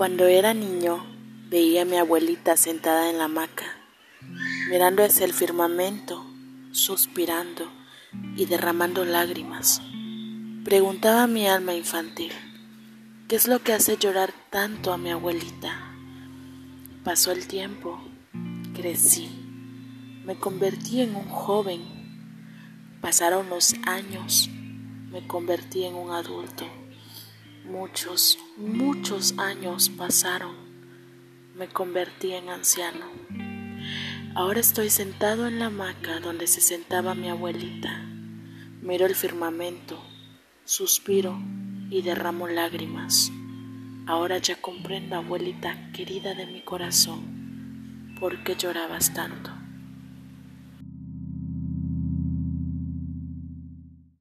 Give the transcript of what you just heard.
Cuando era niño, veía a mi abuelita sentada en la hamaca, mirando hacia el firmamento, suspirando y derramando lágrimas. Preguntaba a mi alma infantil, ¿qué es lo que hace llorar tanto a mi abuelita? Pasó el tiempo, crecí, me convertí en un joven. Pasaron los años, me convertí en un adulto. Muchos, muchos años pasaron. Me convertí en anciano. Ahora estoy sentado en la hamaca donde se sentaba mi abuelita. Miro el firmamento, suspiro y derramo lágrimas. Ahora ya comprendo, abuelita querida de mi corazón, por qué llorabas tanto.